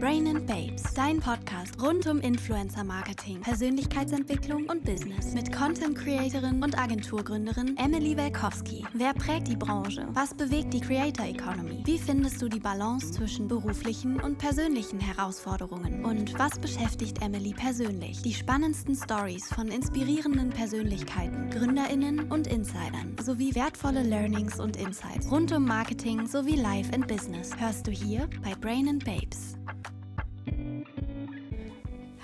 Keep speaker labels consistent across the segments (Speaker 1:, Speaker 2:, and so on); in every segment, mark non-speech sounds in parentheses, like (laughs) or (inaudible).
Speaker 1: Brain and Babes, dein Podcast rund um Influencer Marketing, Persönlichkeitsentwicklung und Business mit Content Creatorin und Agenturgründerin Emily Welkowski. Wer prägt die Branche? Was bewegt die Creator Economy? Wie findest du die Balance zwischen beruflichen und persönlichen Herausforderungen? Und was beschäftigt Emily persönlich? Die spannendsten Stories von inspirierenden Persönlichkeiten, Gründerinnen und Insidern sowie wertvolle Learnings und Insights rund um Marketing sowie Life and Business hörst du hier bei Brain and Babes.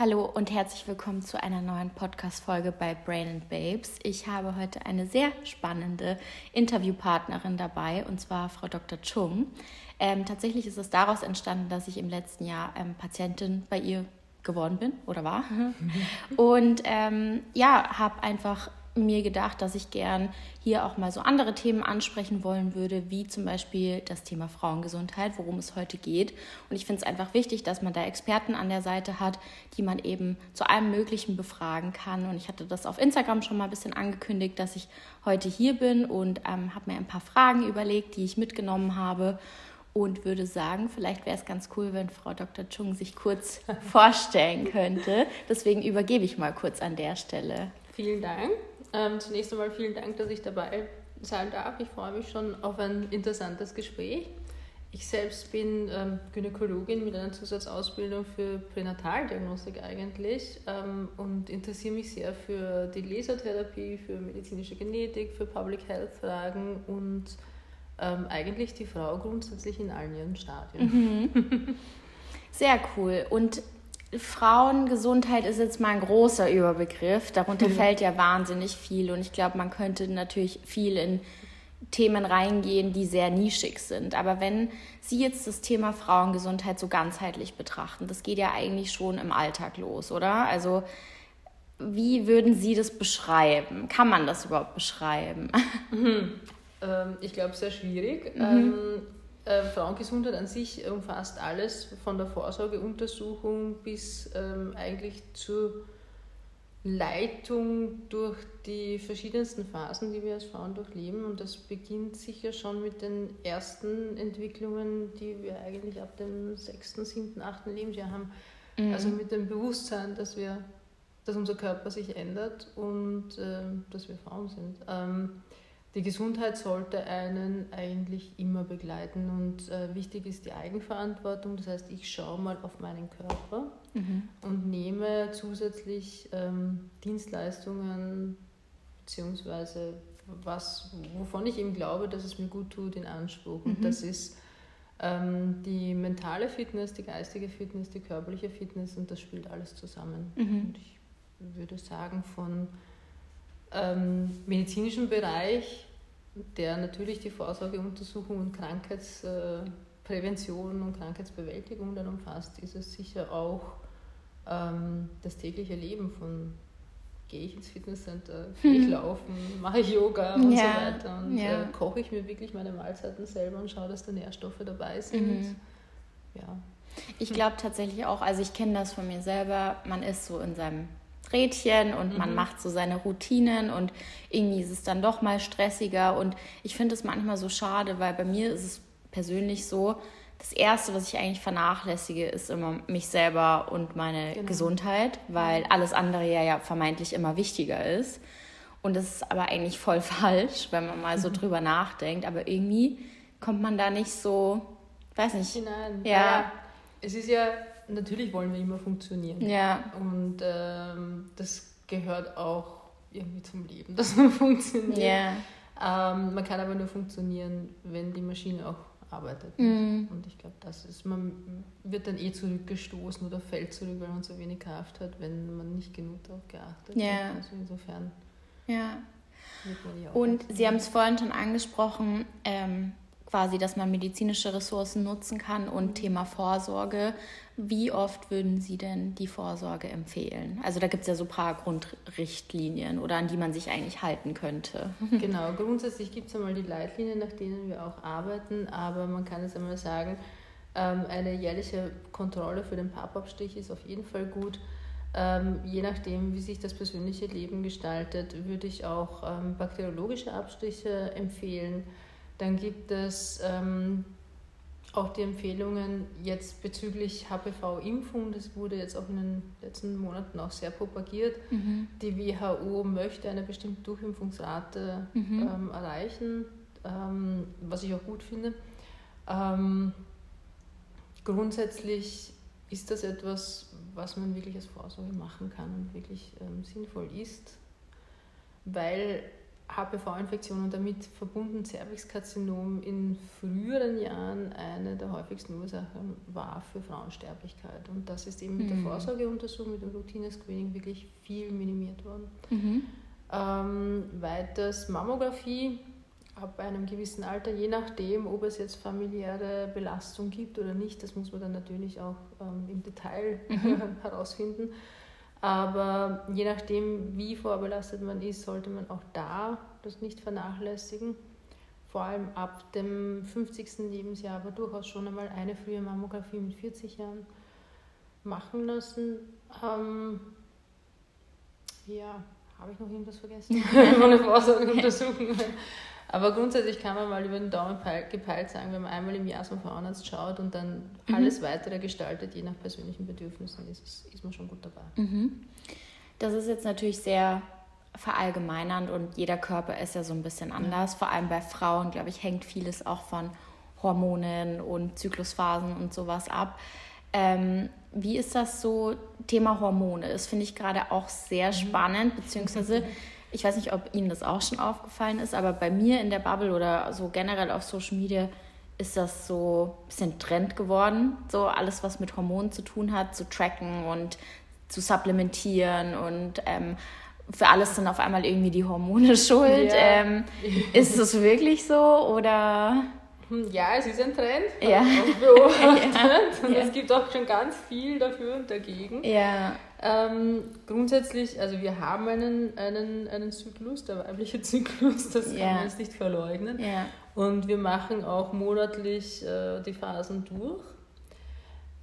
Speaker 2: Hallo und herzlich willkommen zu einer neuen Podcast-Folge bei Brain and Babes. Ich habe heute eine sehr spannende Interviewpartnerin dabei und zwar Frau Dr. Chung. Ähm, tatsächlich ist es daraus entstanden, dass ich im letzten Jahr ähm, Patientin bei ihr geworden bin oder war. (laughs) Und ähm, ja, habe einfach mir gedacht, dass ich gern hier auch mal so andere Themen ansprechen wollen würde, wie zum Beispiel das Thema Frauengesundheit, worum es heute geht. Und ich finde es einfach wichtig, dass man da Experten an der Seite hat, die man eben zu allem Möglichen befragen kann. Und ich hatte das auf Instagram schon mal ein bisschen angekündigt, dass ich heute hier bin und ähm, habe mir ein paar Fragen überlegt, die ich mitgenommen habe. Und würde sagen, vielleicht wäre es ganz cool, wenn Frau Dr. Chung sich kurz (laughs) vorstellen könnte. Deswegen übergebe ich mal kurz an der Stelle.
Speaker 3: Vielen Dank. Ähm, zunächst einmal vielen Dank, dass ich dabei sein darf. Ich freue mich schon auf ein interessantes Gespräch. Ich selbst bin ähm, Gynäkologin mit einer Zusatzausbildung für Pränataldiagnostik eigentlich ähm, und interessiere mich sehr für die Lasertherapie, für medizinische Genetik, für Public Health Fragen und ähm, eigentlich die Frau grundsätzlich in allen ihren Stadien.
Speaker 2: Mhm. (laughs) Sehr cool. Und Frauengesundheit ist jetzt mal ein großer Überbegriff. Darunter mhm. fällt ja wahnsinnig viel. Und ich glaube, man könnte natürlich viel in Themen reingehen, die sehr nischig sind. Aber wenn Sie jetzt das Thema Frauengesundheit so ganzheitlich betrachten, das geht ja eigentlich schon im Alltag los, oder? Also wie würden Sie das beschreiben? Kann man das überhaupt beschreiben?
Speaker 3: Mhm. Ähm, ich glaube, sehr schwierig. Mhm. Ähm, äh, Frauengesundheit an sich umfasst alles, von der Vorsorgeuntersuchung bis ähm, eigentlich zur Leitung durch die verschiedensten Phasen, die wir als Frauen durchleben. Und das beginnt sicher schon mit den ersten Entwicklungen, die wir eigentlich ab dem sechsten, siebten, achten Lebensjahr haben. Mhm. Also mit dem Bewusstsein, dass wir, dass unser Körper sich ändert und äh, dass wir Frauen sind. Ähm, die Gesundheit sollte einen eigentlich immer begleiten und äh, wichtig ist die Eigenverantwortung. Das heißt, ich schaue mal auf meinen Körper mhm. und nehme zusätzlich ähm, Dienstleistungen beziehungsweise was, wovon ich eben glaube, dass es mir gut tut, in Anspruch. Mhm. Und das ist ähm, die mentale Fitness, die geistige Fitness, die körperliche Fitness und das spielt alles zusammen. Mhm. Und ich würde sagen, von ähm, medizinischen Bereich der natürlich die Vorsorgeuntersuchung und Krankheitsprävention und Krankheitsbewältigung dann umfasst, ist es sicher auch ähm, das tägliche Leben von gehe ich ins Fitnesscenter, gehe ich hm. laufen, mache ich Yoga (laughs) und ja, so weiter und ja. äh, koche ich mir wirklich meine Mahlzeiten selber und schaue, dass da Nährstoffe dabei sind. Mhm.
Speaker 2: Ja. Ich glaube tatsächlich auch, also ich kenne das von mir selber, man ist so in seinem Rädchen und mhm. man macht so seine Routinen und irgendwie ist es dann doch mal stressiger und ich finde es manchmal so schade, weil bei mir ist es persönlich so, das Erste, was ich eigentlich vernachlässige, ist immer mich selber und meine genau. Gesundheit, weil alles andere ja, ja vermeintlich immer wichtiger ist. Und das ist aber eigentlich voll (laughs) falsch, wenn man mal so mhm. drüber nachdenkt. Aber irgendwie kommt man da nicht so, weiß nicht.
Speaker 3: Hinein. Ja. ja. Es ist ja natürlich wollen wir immer funktionieren. Ja. Und ähm, das gehört auch irgendwie zum Leben, (laughs) dass man funktioniert. Ja. Ähm, man kann aber nur funktionieren, wenn die Maschine auch arbeitet. Mhm. Und ich glaube, das ist, man wird dann eh zurückgestoßen oder fällt zurück, weil man so wenig Kraft hat, wenn man nicht genug darauf geachtet ja. hat. Also insofern.
Speaker 2: Ja. Und Sie haben es vorhin schon angesprochen, ähm, quasi, dass man medizinische Ressourcen nutzen kann und Thema Vorsorge. Wie oft würden Sie denn die Vorsorge empfehlen? Also da gibt es ja so ein paar Grundrichtlinien oder an die man sich eigentlich halten könnte. (laughs)
Speaker 3: Genau, grundsätzlich gibt es einmal die Leitlinien, nach denen wir auch arbeiten, aber man kann es einmal sagen, ähm, eine jährliche Kontrolle für den Pappabstich ist auf jeden Fall gut. Ähm, je nachdem, wie sich das persönliche Leben gestaltet, würde ich auch ähm, bakteriologische Abstriche empfehlen dann gibt es ähm, auch die Empfehlungen jetzt bezüglich HPV-Impfung, das wurde jetzt auch in den letzten Monaten auch sehr propagiert. Mhm. Die WHO möchte eine bestimmte Durchimpfungsrate mhm. ähm, erreichen, ähm, was ich auch gut finde. Ähm, grundsätzlich ist das etwas, was man wirklich als Vorsorge machen kann und wirklich ähm, sinnvoll ist, weil HPV-Infektion und damit verbunden Cervixkarzinom in früheren Jahren eine der häufigsten Ursachen war für Frauensterblichkeit. Und das ist eben mit der mhm. Vorsorgeuntersuchung, mit dem Routine-Screening wirklich viel minimiert worden. Mhm. Ähm, weiters Mammographie ab einem gewissen Alter, je nachdem, ob es jetzt familiäre Belastung gibt oder nicht, das muss man dann natürlich auch ähm, im Detail mhm. (laughs) herausfinden. Aber je nachdem, wie vorbelastet man ist, sollte man auch da das nicht vernachlässigen. Vor allem ab dem 50. Lebensjahr, aber durchaus schon einmal eine frühe Mammographie mit 40 Jahren machen lassen. Ähm, ja, habe ich noch irgendwas vergessen? (laughs) Meine Vorsorgeuntersuchungen. Aber grundsätzlich kann man mal über den Daumen gepeilt sagen, wenn man einmal im Jahr zum Frauenarzt schaut und dann mhm. alles weitere gestaltet, je nach persönlichen Bedürfnissen, ist, ist man schon gut dabei.
Speaker 2: Mhm. Das ist jetzt natürlich sehr verallgemeinernd und jeder Körper ist ja so ein bisschen anders. Ja. Vor allem bei Frauen, glaube ich, hängt vieles auch von Hormonen und Zyklusphasen und sowas ab. Ähm, wie ist das so? Thema Hormone Das finde ich gerade auch sehr mhm. spannend, beziehungsweise (laughs) ich weiß nicht, ob Ihnen das auch schon aufgefallen ist, aber bei mir in der Bubble oder so generell auf Social Media ist das so ein bisschen Trend geworden. So alles, was mit Hormonen zu tun hat, zu tracken und zu supplementieren und ähm, für alles sind auf einmal irgendwie die Hormone (laughs) schuld. Ja. Ähm, ist es wirklich so oder?
Speaker 3: Hm, ja, es ist ein Trend, ja. (laughs) beobachtet. (laughs) ja. Und es gibt auch schon ganz viel dafür und dagegen.
Speaker 2: Ja.
Speaker 3: Ähm, grundsätzlich, also wir haben einen, einen, einen Zyklus, der weibliche (laughs) Zyklus, das kann man jetzt nicht verleugnen.
Speaker 2: Ja.
Speaker 3: Und wir machen auch monatlich äh, die Phasen durch.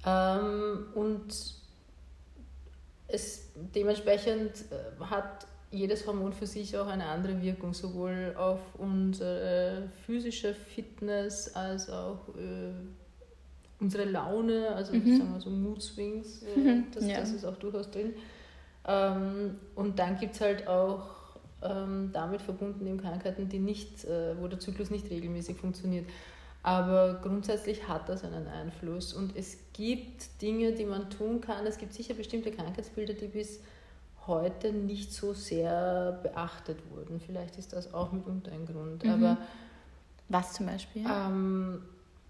Speaker 3: Ähm, und es dementsprechend äh, hat jedes Hormon für sich auch eine andere Wirkung, sowohl auf unsere physische Fitness als auch äh, unsere Laune, also mhm. sagen wir so Mood Swings, äh, mhm. das, ja. das, ist auch durchaus drin. Ähm, und dann gibt es halt auch ähm, damit verbundene Krankheiten, die nicht, äh, wo der Zyklus nicht regelmäßig funktioniert. Aber grundsätzlich hat das einen Einfluss und es gibt Dinge, die man tun kann. Es gibt sicher bestimmte Krankheitsbilder, die bis heute nicht so sehr beachtet wurden. Vielleicht ist das auch mitunter ein Grund. Mhm. Aber
Speaker 2: was zum Beispiel?
Speaker 3: Ähm,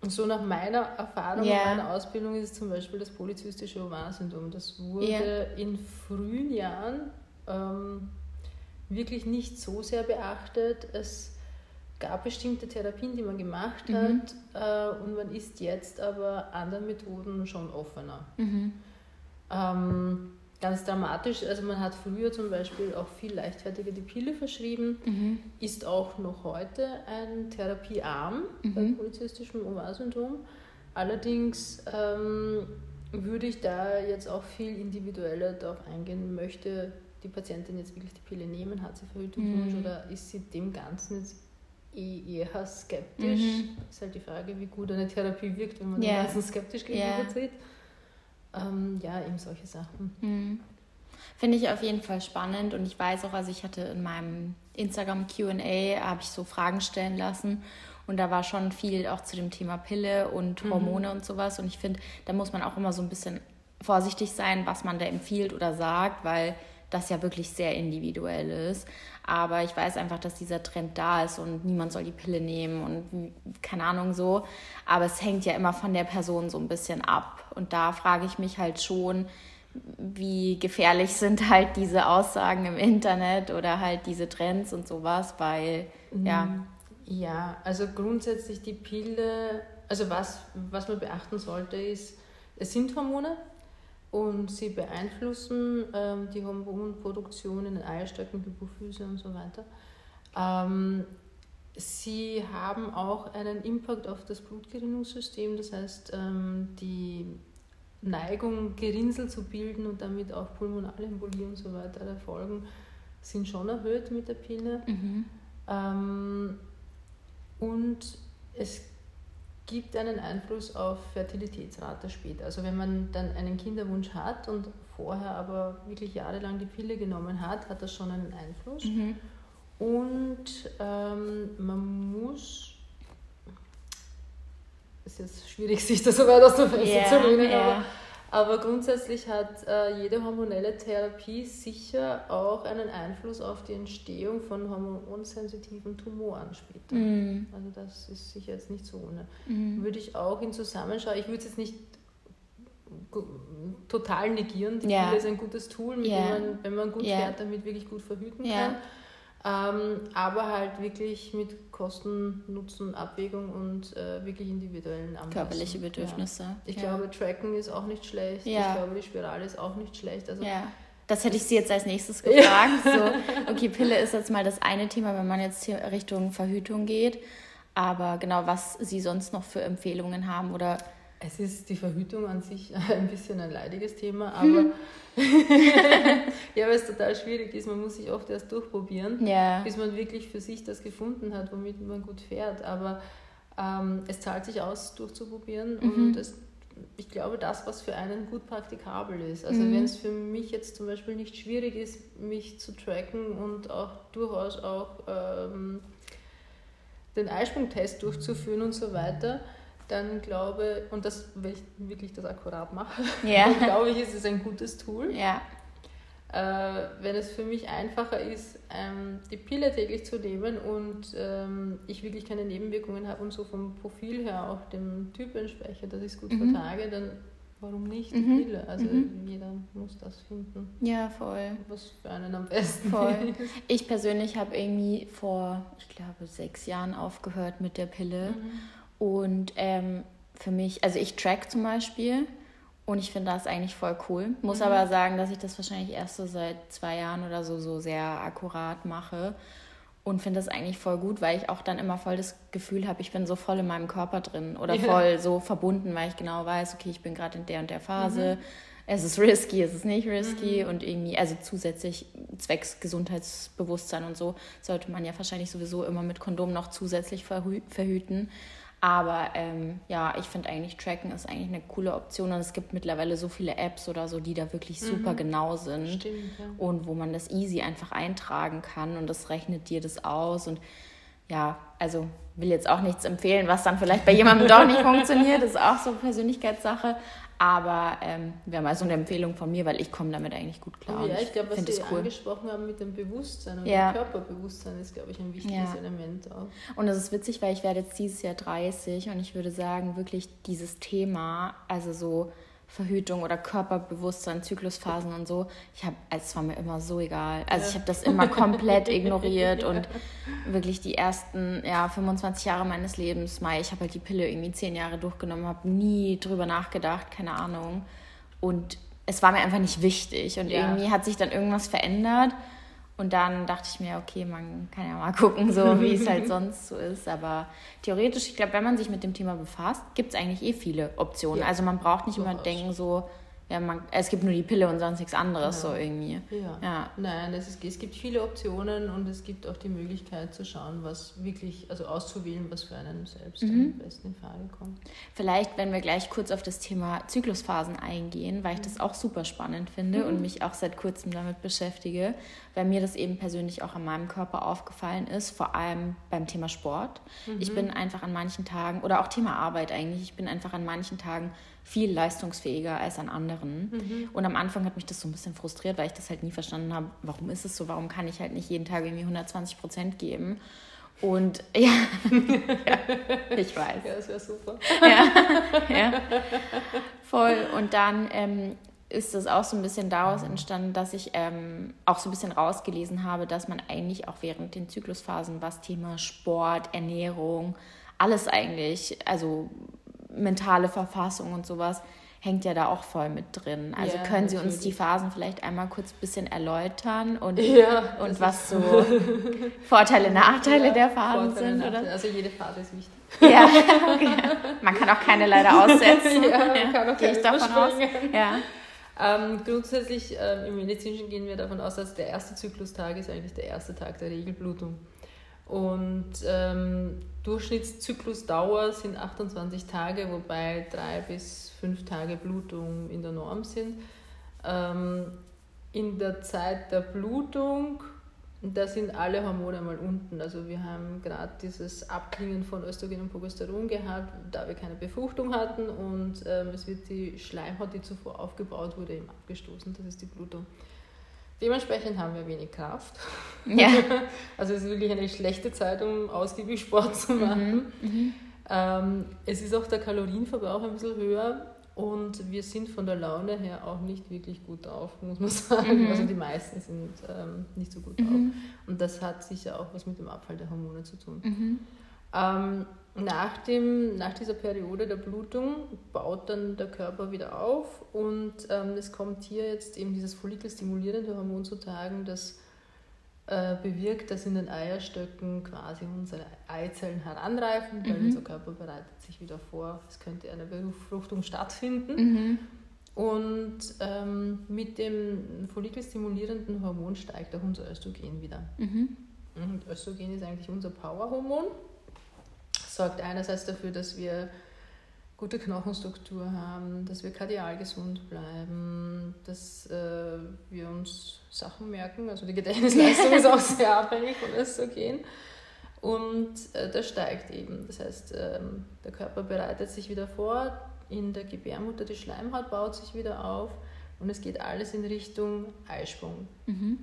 Speaker 3: so nach meiner Erfahrung und meiner Ausbildung ist es zum Beispiel das polyzystische Ovarsyndrom. Das wurde yeah. in frühen Jahren ähm, wirklich nicht so sehr beachtet. Es gab bestimmte Therapien, die man gemacht mhm. hat äh, und man ist jetzt aber anderen Methoden schon offener. Mhm. Ähm, ganz dramatisch. Also man hat früher zum Beispiel auch viel leichtfertiger die Pille verschrieben, mhm. ist auch noch heute ein Therapiearm mhm. bei polyzystischem Ovarsyndrom. Allerdings ähm, würde ich da jetzt auch viel individueller darauf eingehen, möchte die Patientin jetzt wirklich die Pille nehmen, hat sie Verhütungswunsch mhm. oder ist sie dem Ganzen jetzt eh eher skeptisch? Mhm. Ist halt die Frage, wie gut eine Therapie wirkt, wenn man yeah. dem Ganzen skeptisch gegenübertritt. Yeah. Ähm, ja, eben solche Sachen.
Speaker 2: Mhm. Finde ich auf jeden Fall spannend und ich weiß auch, also ich hatte in meinem Instagram QA, habe ich so Fragen stellen lassen und da war schon viel auch zu dem Thema Pille und mhm. Hormone mhm. und sowas und ich finde, da muss man auch immer so ein bisschen vorsichtig sein, was man da empfiehlt oder sagt, weil das ja wirklich sehr individuell ist. Aber ich weiß einfach, dass dieser Trend da ist und niemand soll die Pille nehmen und keine Ahnung so. Aber es hängt ja immer von der Person so ein bisschen ab. Und da frage ich mich halt schon, wie gefährlich (laughs) sind halt diese Aussagen im Internet oder halt diese Trends und sowas, weil ja. Mm,
Speaker 3: ja, also grundsätzlich die Pille, also was, was man beachten sollte, ist, es sind Hormone, und sie beeinflussen ähm, die Hormonproduktion in den Eierstöcken, Hypophyse und so weiter. Ähm, sie haben auch einen Impact auf das Blutgerinnungssystem, das heißt, ähm, die Neigung, Gerinnsel zu bilden und damit auch pulmonale Embolie und so weiter erfolgen, sind schon erhöht mit der Pille. Mhm. Ähm, und es gibt einen Einfluss auf Fertilitätsrate später. Also wenn man dann einen Kinderwunsch hat und vorher aber wirklich jahrelang die Pille genommen hat, hat das schon einen Einfluss. Mhm. Und ähm, man muss, es ist jetzt schwierig, (laughs) sich das so weit aus der Fresse yeah, zu lehnen, yeah. aber aber grundsätzlich hat äh, jede hormonelle Therapie sicher auch einen Einfluss auf die Entstehung von hormonsensitiven Tumoren später. Mm. Also das ist sicher jetzt nicht so ohne. Mm. Würde ich auch in Zusammenschau, ich würde es jetzt nicht total negieren. Die yeah. Pille ist ein gutes Tool, mit yeah. dem man, wenn man gut yeah. fährt, damit wirklich gut verhüten kann. Ähm, aber halt wirklich mit Kosten-Nutzen-Abwägung und äh, wirklich individuellen
Speaker 2: Anpassungen. Körperliche Bedürfnisse. Ja.
Speaker 3: Ich ja. glaube, Tracken ist auch nicht schlecht. Ja. Ich glaube, die Spirale ist auch nicht schlecht. Also
Speaker 2: ja. Das hätte ich Sie jetzt als nächstes gefragt. So, (laughs) okay, Pille ist jetzt mal das eine Thema, wenn man jetzt hier Richtung Verhütung geht. Aber genau, was Sie sonst noch für Empfehlungen haben oder
Speaker 3: es ist die Verhütung an sich (laughs) ein bisschen ein leidiges Thema, aber (laughs) ja, weil es total schwierig ist. Man muss sich oft erst durchprobieren, ja. bis man wirklich für sich das gefunden hat, womit man gut fährt. Aber ähm, es zahlt sich aus, durchzuprobieren mhm. und es, ich glaube, das, was für einen gut praktikabel ist. Also mhm. wenn es für mich jetzt zum Beispiel nicht schwierig ist, mich zu tracken und auch durchaus auch ähm, den Eisprungtest durchzuführen und so weiter, dann glaube und das, wenn ich wirklich das akkurat mache, ja. (laughs) dann glaube ich, ist es ein gutes Tool. Ja. Äh, wenn es für mich einfacher ist, ähm, die Pille täglich zu nehmen und ähm, ich wirklich keine Nebenwirkungen habe und so vom Profil her auch dem Typ entspreche, dass ich es gut mhm. vertrage, dann warum nicht die mhm. Pille? Also mhm. jeder muss das finden.
Speaker 2: Ja, voll.
Speaker 3: Was für einen am besten
Speaker 2: voll. (laughs) Ich persönlich habe irgendwie vor, ich glaube, sechs Jahren aufgehört mit der Pille. Mhm. Und ähm, für mich, also ich track zum Beispiel und ich finde das eigentlich voll cool. Muss mhm. aber sagen, dass ich das wahrscheinlich erst so seit zwei Jahren oder so, so sehr akkurat mache und finde das eigentlich voll gut, weil ich auch dann immer voll das Gefühl habe, ich bin so voll in meinem Körper drin oder ja. voll so verbunden, weil ich genau weiß, okay, ich bin gerade in der und der Phase. Mhm. Es ist risky, es ist nicht risky mhm. und irgendwie, also zusätzlich zwecks Gesundheitsbewusstsein und so, sollte man ja wahrscheinlich sowieso immer mit Kondom noch zusätzlich verhü verhüten. Aber ähm, ja, ich finde eigentlich Tracken ist eigentlich eine coole Option und es gibt mittlerweile so viele Apps oder so, die da wirklich mhm. super genau sind Stimmt, ja. und wo man das easy einfach eintragen kann und das rechnet dir das aus und ja, also will jetzt auch nichts empfehlen, was dann vielleicht bei jemandem doch nicht funktioniert, das ist auch so Persönlichkeitssache, aber ähm, wäre mal so eine Empfehlung von mir, weil ich komme damit eigentlich gut klar.
Speaker 3: Oh ja, ich glaube, was Sie cool. angesprochen haben mit dem Bewusstsein und ja. dem Körperbewusstsein ist, glaube ich, ein wichtiges ja. Element auch.
Speaker 2: Und das ist witzig, weil ich werde jetzt dieses Jahr 30 und ich würde sagen, wirklich dieses Thema, also so Verhütung oder Körperbewusstsein, Zyklusphasen und so. Ich habe, also es war mir immer so egal. Also ich habe das immer komplett ignoriert (laughs) und wirklich die ersten ja, 25 Jahre meines Lebens, Mai, ich habe halt die Pille irgendwie zehn Jahre durchgenommen, habe nie drüber nachgedacht, keine Ahnung. Und es war mir einfach nicht wichtig und ja. irgendwie hat sich dann irgendwas verändert und dann dachte ich mir, okay, man kann ja mal (laughs) gucken, so wie es halt (laughs) sonst so ist. Aber theoretisch, ich glaube, wenn man sich mit dem Thema befasst, gibt es eigentlich eh viele Optionen. Ja. Also man braucht nicht immer denken, so, ja, man, es gibt nur die Pille und sonst nichts anderes, ja. so irgendwie.
Speaker 3: Ja. ja. Nein, es, ist, es gibt viele Optionen und es gibt auch die Möglichkeit zu schauen, was wirklich, also auszuwählen, was für einen selbst mhm. am besten in Frage kommt.
Speaker 2: Vielleicht, wenn wir gleich kurz auf das Thema Zyklusphasen eingehen, weil ich das auch super spannend finde mhm. und mich auch seit kurzem damit beschäftige, weil mir das eben persönlich auch an meinem Körper aufgefallen ist, vor allem beim Thema Sport. Mhm. Ich bin einfach an manchen Tagen, oder auch Thema Arbeit eigentlich, ich bin einfach an manchen Tagen viel leistungsfähiger als an anderen. Mhm. Und am Anfang hat mich das so ein bisschen frustriert, weil ich das halt nie verstanden habe, warum ist es so, warum kann ich halt nicht jeden Tag irgendwie 120 Prozent geben. Und (laughs) ja, ja, (laughs) ich weiß.
Speaker 3: Ja, das wäre super.
Speaker 2: ja, (laughs) ja, voll. Und dann ähm, ist das auch so ein bisschen daraus entstanden, dass ich ähm, auch so ein bisschen rausgelesen habe, dass man eigentlich auch während den Zyklusphasen, was Thema Sport, Ernährung, alles eigentlich, also mentale Verfassung und sowas hängt ja da auch voll mit drin. Also ja, können Sie natürlich. uns die Phasen vielleicht einmal kurz ein bisschen erläutern und, ja, und was so (laughs) Vorteile, Nachteile ja, der Phasen Vorteile, sind? Oder?
Speaker 3: Also jede Phase ist wichtig.
Speaker 2: Ja, (laughs) okay. Man kann auch keine leider (laughs) aussetzen. ja, man kann auch Gehe ich davon aus.
Speaker 3: Ja. Ähm, grundsätzlich ähm, im Medizinischen gehen wir davon aus, dass der erste Zyklustag ist eigentlich der erste Tag der Regelblutung. Und ähm, Durchschnittszyklusdauer sind 28 Tage, wobei drei bis fünf Tage Blutung in der Norm sind. Ähm, in der Zeit der Blutung, da sind alle Hormone mal unten. Also wir haben gerade dieses Abklingen von Östrogen und Progesteron gehabt, da wir keine Befruchtung hatten und ähm, es wird die Schleimhaut, die zuvor aufgebaut wurde, eben abgestoßen. Das ist die Blutung. Dementsprechend haben wir wenig Kraft. Ja. (laughs) Also es ist wirklich eine schlechte Zeit, um ausgiebig Sport zu machen. Mhm. Mhm. Ähm, es ist auch der Kalorienverbrauch ein bisschen höher und wir sind von der Laune her auch nicht wirklich gut drauf, muss man (laughs) sagen. Mhm. Also die meisten sind ähm, nicht so gut drauf. Mhm. Und das hat sicher auch was mit dem Abfall der Hormone zu tun. Mhm. Ähm, nach, dem, nach dieser Periode der Blutung baut dann der Körper wieder auf und ähm, es kommt hier jetzt eben dieses follikelstimulierende Hormon zu tragen, das äh, bewirkt, dass in den Eierstöcken quasi unsere Eizellen heranreifen, weil mhm. unser Körper bereitet sich wieder vor, es könnte eine Befruchtung stattfinden. Mhm. Und ähm, mit dem follikelstimulierenden Hormon steigt auch unser Östrogen wieder. Mhm. Und Östrogen ist eigentlich unser Powerhormon sorgt einerseits dafür, dass wir gute Knochenstruktur haben, dass wir kardial gesund bleiben, dass äh, wir uns Sachen merken. Also die Gedächtnisleistung (laughs) ist auch sehr abhängig von Östrogen. Und äh, das steigt eben. Das heißt, ähm, der Körper bereitet sich wieder vor, in der Gebärmutter die Schleimhaut baut sich wieder auf und es geht alles in Richtung Eisprung. Mhm.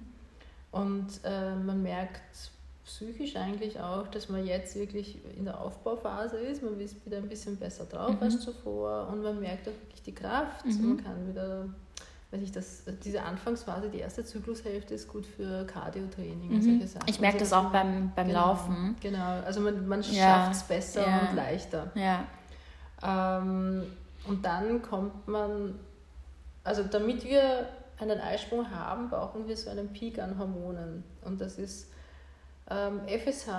Speaker 3: Und äh, man merkt psychisch eigentlich auch, dass man jetzt wirklich in der Aufbauphase ist. Man ist wieder ein bisschen besser drauf mhm. als zuvor und man merkt auch wirklich die Kraft. Mhm. man kann wieder, weiß ich, das, diese Anfangsphase, die erste Zyklushälfte ist gut für Cardio-Training mhm. und solche Sachen.
Speaker 2: Ich merke also, das auch beim, beim
Speaker 3: genau,
Speaker 2: Laufen.
Speaker 3: Genau, also man, man ja. schafft es besser ja. und leichter. Ja. Ähm, und dann kommt man, also damit wir einen Eisprung haben, brauchen wir so einen Peak an Hormonen. Und das ist FSH,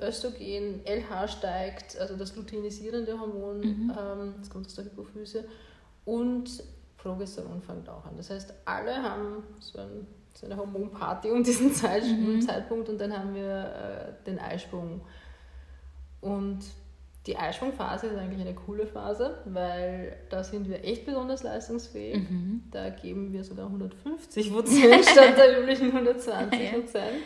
Speaker 3: Östrogen, LH steigt, also das luteinisierende Hormon, mhm. ähm, das kommt aus der Hypophyse, und Progesteron fängt auch an. Das heißt, alle haben so, ein, so eine Hormonparty um diesen Zeit, mhm. Zeitpunkt und dann haben wir äh, den Eisprung. Und die Eisprungphase ist eigentlich eine coole Phase, weil da sind wir echt besonders leistungsfähig. Mhm. Da geben wir sogar 150 (laughs) Prozent statt der üblichen 120 Prozent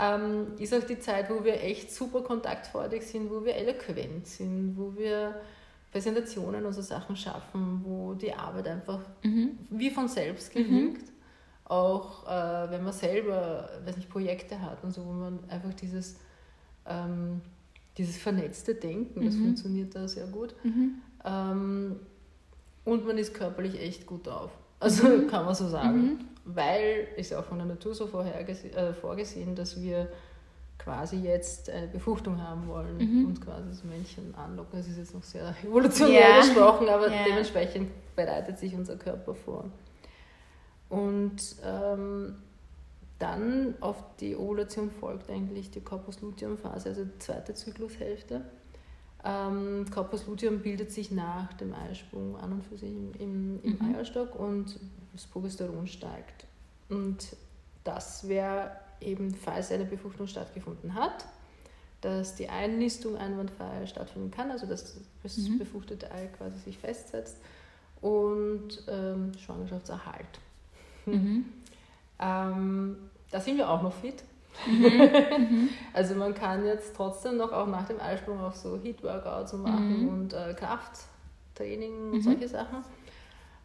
Speaker 3: ähm, ist auch die Zeit, wo wir echt super kontaktfreudig sind, wo wir eloquent sind, wo wir Präsentationen und so Sachen schaffen, wo die Arbeit einfach mhm. wie von selbst gelingt. Mhm. Auch äh, wenn man selber weiß nicht, Projekte hat und so, wo man einfach dieses, ähm, dieses vernetzte Denken, das mhm. funktioniert da sehr gut. Mhm. Ähm, und man ist körperlich echt gut drauf. Also mhm. kann man so sagen. Weil ist ja auch von der Natur so äh, vorgesehen, dass wir quasi jetzt eine Befruchtung haben wollen mhm. und quasi das Männchen anlocken. Das ist jetzt noch sehr evolutionär yeah. gesprochen, aber yeah. dementsprechend bereitet sich unser Körper vor. Und ähm, dann auf die Ovulation folgt eigentlich die Corpus Luteum-Phase, also die zweite Zyklushälfte. Ähm, Corpus luteum bildet sich nach dem Eisprung an und für sich im, im, im mhm. Eierstock und das Progesteron steigt. Und das wäre eben, falls eine Befruchtung stattgefunden hat, dass die Einnistung einwandfrei stattfinden kann, also dass das mhm. befruchtete Ei quasi sich festsetzt und ähm, Schwangerschaftserhalt. Mhm. (laughs) ähm, da sind wir auch noch fit. (laughs) Mhm. also man kann jetzt trotzdem noch auch nach dem Eisprung auch so Heat-Workouts machen mhm. und äh, Krafttraining und mhm. solche Sachen.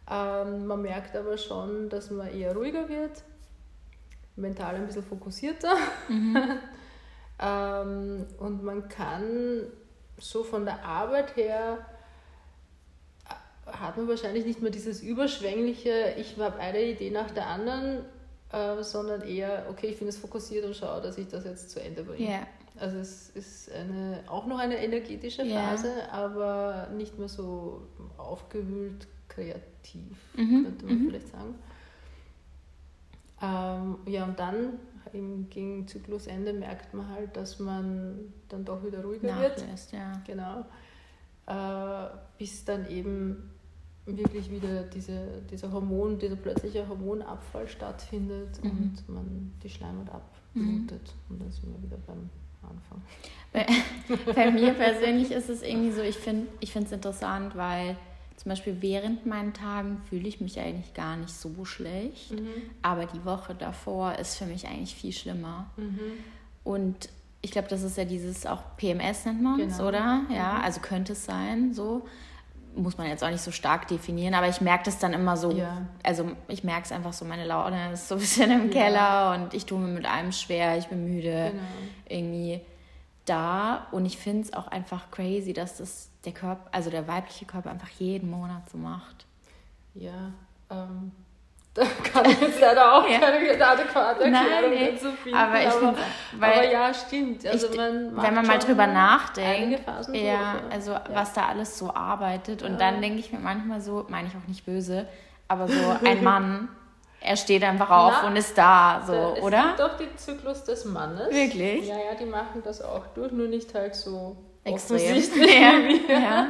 Speaker 3: Ähm, man merkt aber schon, dass man eher ruhiger wird, mental ein bisschen fokussierter. Mhm. (laughs) ähm, und man kann so von der Arbeit her äh, hat man wahrscheinlich nicht mehr dieses überschwängliche, ich habe eine Idee nach der anderen, äh, sondern eher, okay, ich bin jetzt fokussiert und schaue, dass ich das jetzt zu Ende bringe. Yeah. Also es ist eine, auch noch eine energetische Phase, yeah. aber nicht mehr so aufgewühlt, kreativ, mhm. könnte man mhm. vielleicht sagen. Ähm, ja, und dann im, gegen Zyklusende merkt man halt, dass man dann doch wieder ruhiger Nachlässt, wird. Ja. Genau. Äh, bis dann eben wirklich wieder diese, dieser Hormon, dieser plötzliche Hormonabfall stattfindet mhm. und man die Schleimhaut abblutet. Mhm. Und dann sind wir wieder beim Anfang.
Speaker 2: Bei, (laughs) bei mir persönlich ist es irgendwie so, ich finde es interessant, weil zum Beispiel während meinen Tagen fühle ich mich eigentlich gar nicht so schlecht, mhm. aber die Woche davor ist für mich eigentlich viel schlimmer. Mhm. Und ich glaube, das ist ja dieses auch PMS nennt man es, genau. oder? Ja, mhm. also könnte es sein, so muss man jetzt auch nicht so stark definieren, aber ich merke das dann immer so, ja. also ich merke es einfach so, meine Laune (laughs) ist so ein bisschen im ja. Keller und ich tue mir mit allem schwer, ich bin müde, genau. irgendwie da und ich finde es auch einfach crazy, dass das der Körper, also der weibliche Körper einfach jeden Monat so macht.
Speaker 3: Ja, ähm, da kann ich jetzt leider auch (laughs) ja. keine adäquate Erklärung Nein, dazu finden. Aber, ich aber, weil aber ja, stimmt. Also
Speaker 2: ich, man wenn man mal drüber nachdenkt, ja, also ja. was da alles so arbeitet und dann denke ich mir manchmal so, meine ich auch nicht böse, aber so (laughs) ein Mann er steht einfach auf Na, und ist da, so,
Speaker 3: da, es
Speaker 2: oder?
Speaker 3: Gibt doch den Zyklus des Mannes.
Speaker 2: Wirklich?
Speaker 3: Ja, ja, die machen das auch durch, nur nicht halt so
Speaker 2: Extrem. offensichtlich (laughs) ja.
Speaker 3: Ja.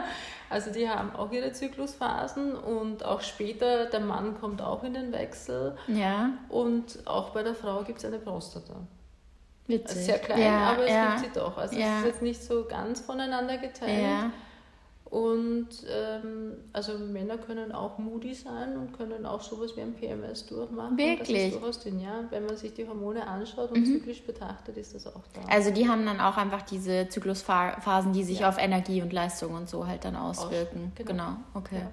Speaker 3: Also die haben auch ihre Zyklusphasen und auch später, der Mann kommt auch in den Wechsel.
Speaker 2: Ja.
Speaker 3: Und auch bei der Frau gibt es eine Prostata.
Speaker 2: Witzig.
Speaker 3: Sehr klein, ja, aber es ja. gibt sie doch. Also es ist jetzt nicht so ganz voneinander geteilt. Und ähm, also Männer können auch moody sein und können auch sowas wie ein PMS durchmachen.
Speaker 2: Wirklich? Das
Speaker 3: ist durchaus drin, ja. Wenn man sich die Hormone anschaut und mhm. zyklisch betrachtet, ist das auch da.
Speaker 2: Also die haben dann auch einfach diese Zyklusphasen, die sich ja. auf Energie und Leistung und so halt dann auswirken. Aus, genau. genau. okay. Ja.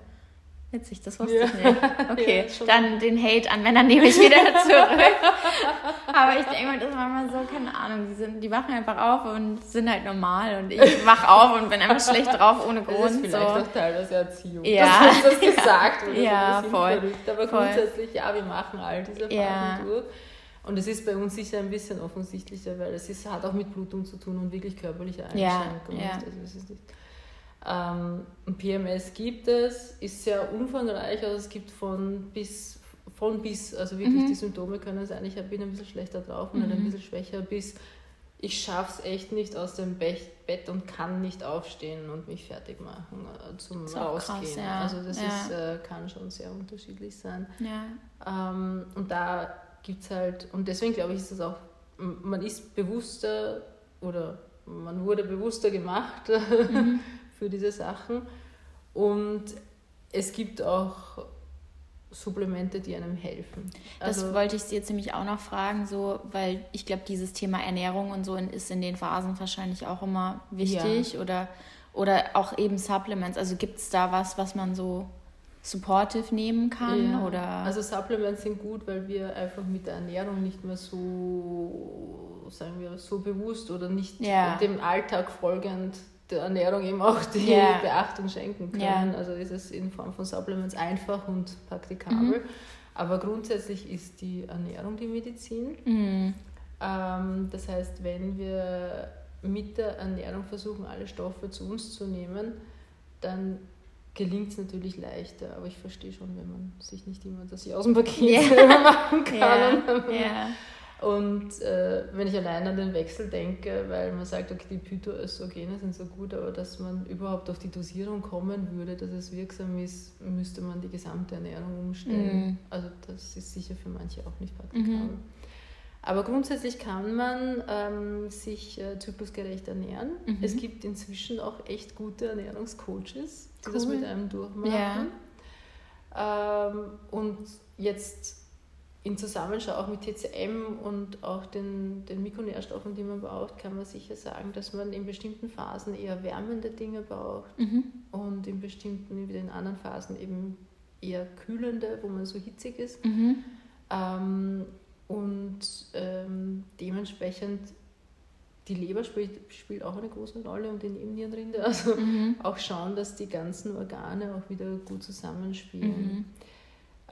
Speaker 2: Witzig, das wusste ja. ich nicht. Okay, ja, dann den Hate an Männern nehme ich wieder (laughs) zurück. Aber ich denke mal, das war mal so, keine Ahnung, die, sind, die wachen einfach auf und sind halt normal und ich (laughs) wach auf und bin einfach schlecht drauf ohne Grund. Das
Speaker 3: ist vielleicht
Speaker 2: so.
Speaker 3: auch teilweise Erziehung,
Speaker 2: ja.
Speaker 3: dass das gesagt (laughs)
Speaker 2: wurde. Ja, voll.
Speaker 3: Verrückt. Aber voll. grundsätzlich, ja, wir machen all diese Phasen ja. durch. Und es ist bei uns sicher ein bisschen offensichtlicher, weil es ist, hat auch mit Blutung zu tun und wirklich körperliche Einschränkungen.
Speaker 2: Ja, ja.
Speaker 3: Also es ist nicht ähm, PMS gibt es, ist sehr umfangreich, also es gibt von bis, von bis, also wirklich mhm. die Symptome können sein, ich bin ein bisschen schlechter drauf und mhm. ein bisschen schwächer, bis ich schaffe es echt nicht aus dem Bett und kann nicht aufstehen und mich fertig machen äh, zum Rausgehen. Krass, ja. Also das ja. ist, äh, kann schon sehr unterschiedlich sein.
Speaker 2: Ja.
Speaker 3: Ähm, und da gibt es halt, und deswegen glaube ich, ist das auch, man ist bewusster oder man wurde bewusster gemacht mhm. (laughs) für diese Sachen. Und es gibt auch Supplemente, die einem helfen.
Speaker 2: Also, das wollte ich Sie jetzt nämlich auch noch fragen, so, weil ich glaube, dieses Thema Ernährung und so ist in den Phasen wahrscheinlich auch immer wichtig ja. oder, oder auch eben Supplements. Also gibt es da was, was man so supportive nehmen kann? Ja. Oder?
Speaker 3: Also Supplements sind gut, weil wir einfach mit der Ernährung nicht mehr so, sagen wir, so bewusst oder nicht ja. dem Alltag folgend der Ernährung eben auch die yeah. Beachtung schenken können. Yeah. Also ist es in Form von Supplements einfach und praktikabel. Mhm. Aber grundsätzlich ist die Ernährung die Medizin.
Speaker 2: Mhm.
Speaker 3: Ähm, das heißt, wenn wir mit der Ernährung versuchen, alle Stoffe zu uns zu nehmen, dann gelingt es natürlich leichter. Aber ich verstehe schon, wenn man sich nicht immer das aus dem Paket yeah. machen kann.
Speaker 2: Yeah.
Speaker 3: Und äh, wenn ich allein an den Wechsel denke, weil man sagt, okay, die Phytoöstrogene sind so gut, aber dass man überhaupt auf die Dosierung kommen würde, dass es wirksam ist, müsste man die gesamte Ernährung umstellen. Mhm. Also das ist sicher für manche auch nicht praktikabel. Mhm. Aber grundsätzlich kann man ähm, sich äh, zyklusgerecht ernähren. Mhm. Es gibt inzwischen auch echt gute Ernährungscoaches, die cool. das mit einem durchmachen. Ja. Ähm, und jetzt in Zusammenschau auch mit TCM und auch den, den Mikronährstoffen, die man braucht, kann man sicher sagen, dass man in bestimmten Phasen eher wärmende Dinge braucht
Speaker 2: mhm.
Speaker 3: und in bestimmten, wie den anderen Phasen eben eher kühlende, wo man so hitzig ist.
Speaker 2: Mhm.
Speaker 3: Ähm, und ähm, dementsprechend die Leber spielt, spielt auch eine große Rolle und die Nebennierenrinde. (laughs) Also mhm. auch schauen, dass die ganzen Organe auch wieder gut zusammenspielen.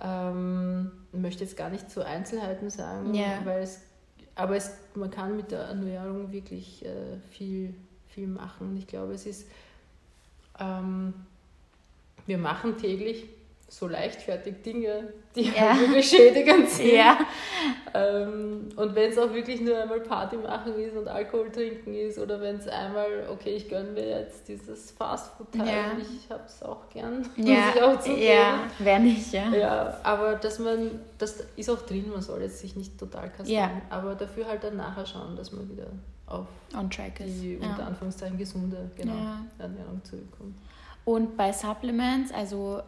Speaker 3: Ähm, möchte jetzt gar nicht zu Einzelheiten sagen,
Speaker 2: yeah.
Speaker 3: weil es, aber es, man kann mit der Ernährung wirklich äh, viel, viel machen. Ich glaube, es ist, ähm, wir machen täglich so leichtfertig Dinge, die ja. wirklich schädigend sind.
Speaker 2: Ja.
Speaker 3: Ähm, und wenn es auch wirklich nur einmal Party machen ist und Alkohol trinken ist oder wenn es einmal, okay, ich gönne mir jetzt dieses Fastfood-Teil ja. ich habe es auch gern, (laughs)
Speaker 2: ja. muss ich auch zugeben. Ja, wer nicht, ja.
Speaker 3: Ja, aber dass man, das ist auch drin, man soll jetzt sich nicht total kassieren,
Speaker 2: ja.
Speaker 3: aber dafür halt dann nachher schauen, dass man wieder auf
Speaker 2: On track
Speaker 3: die
Speaker 2: ist.
Speaker 3: unter. Anführungszeichen gesunde genau. Ernährung zurückkommt.
Speaker 2: Und bei Supplements, also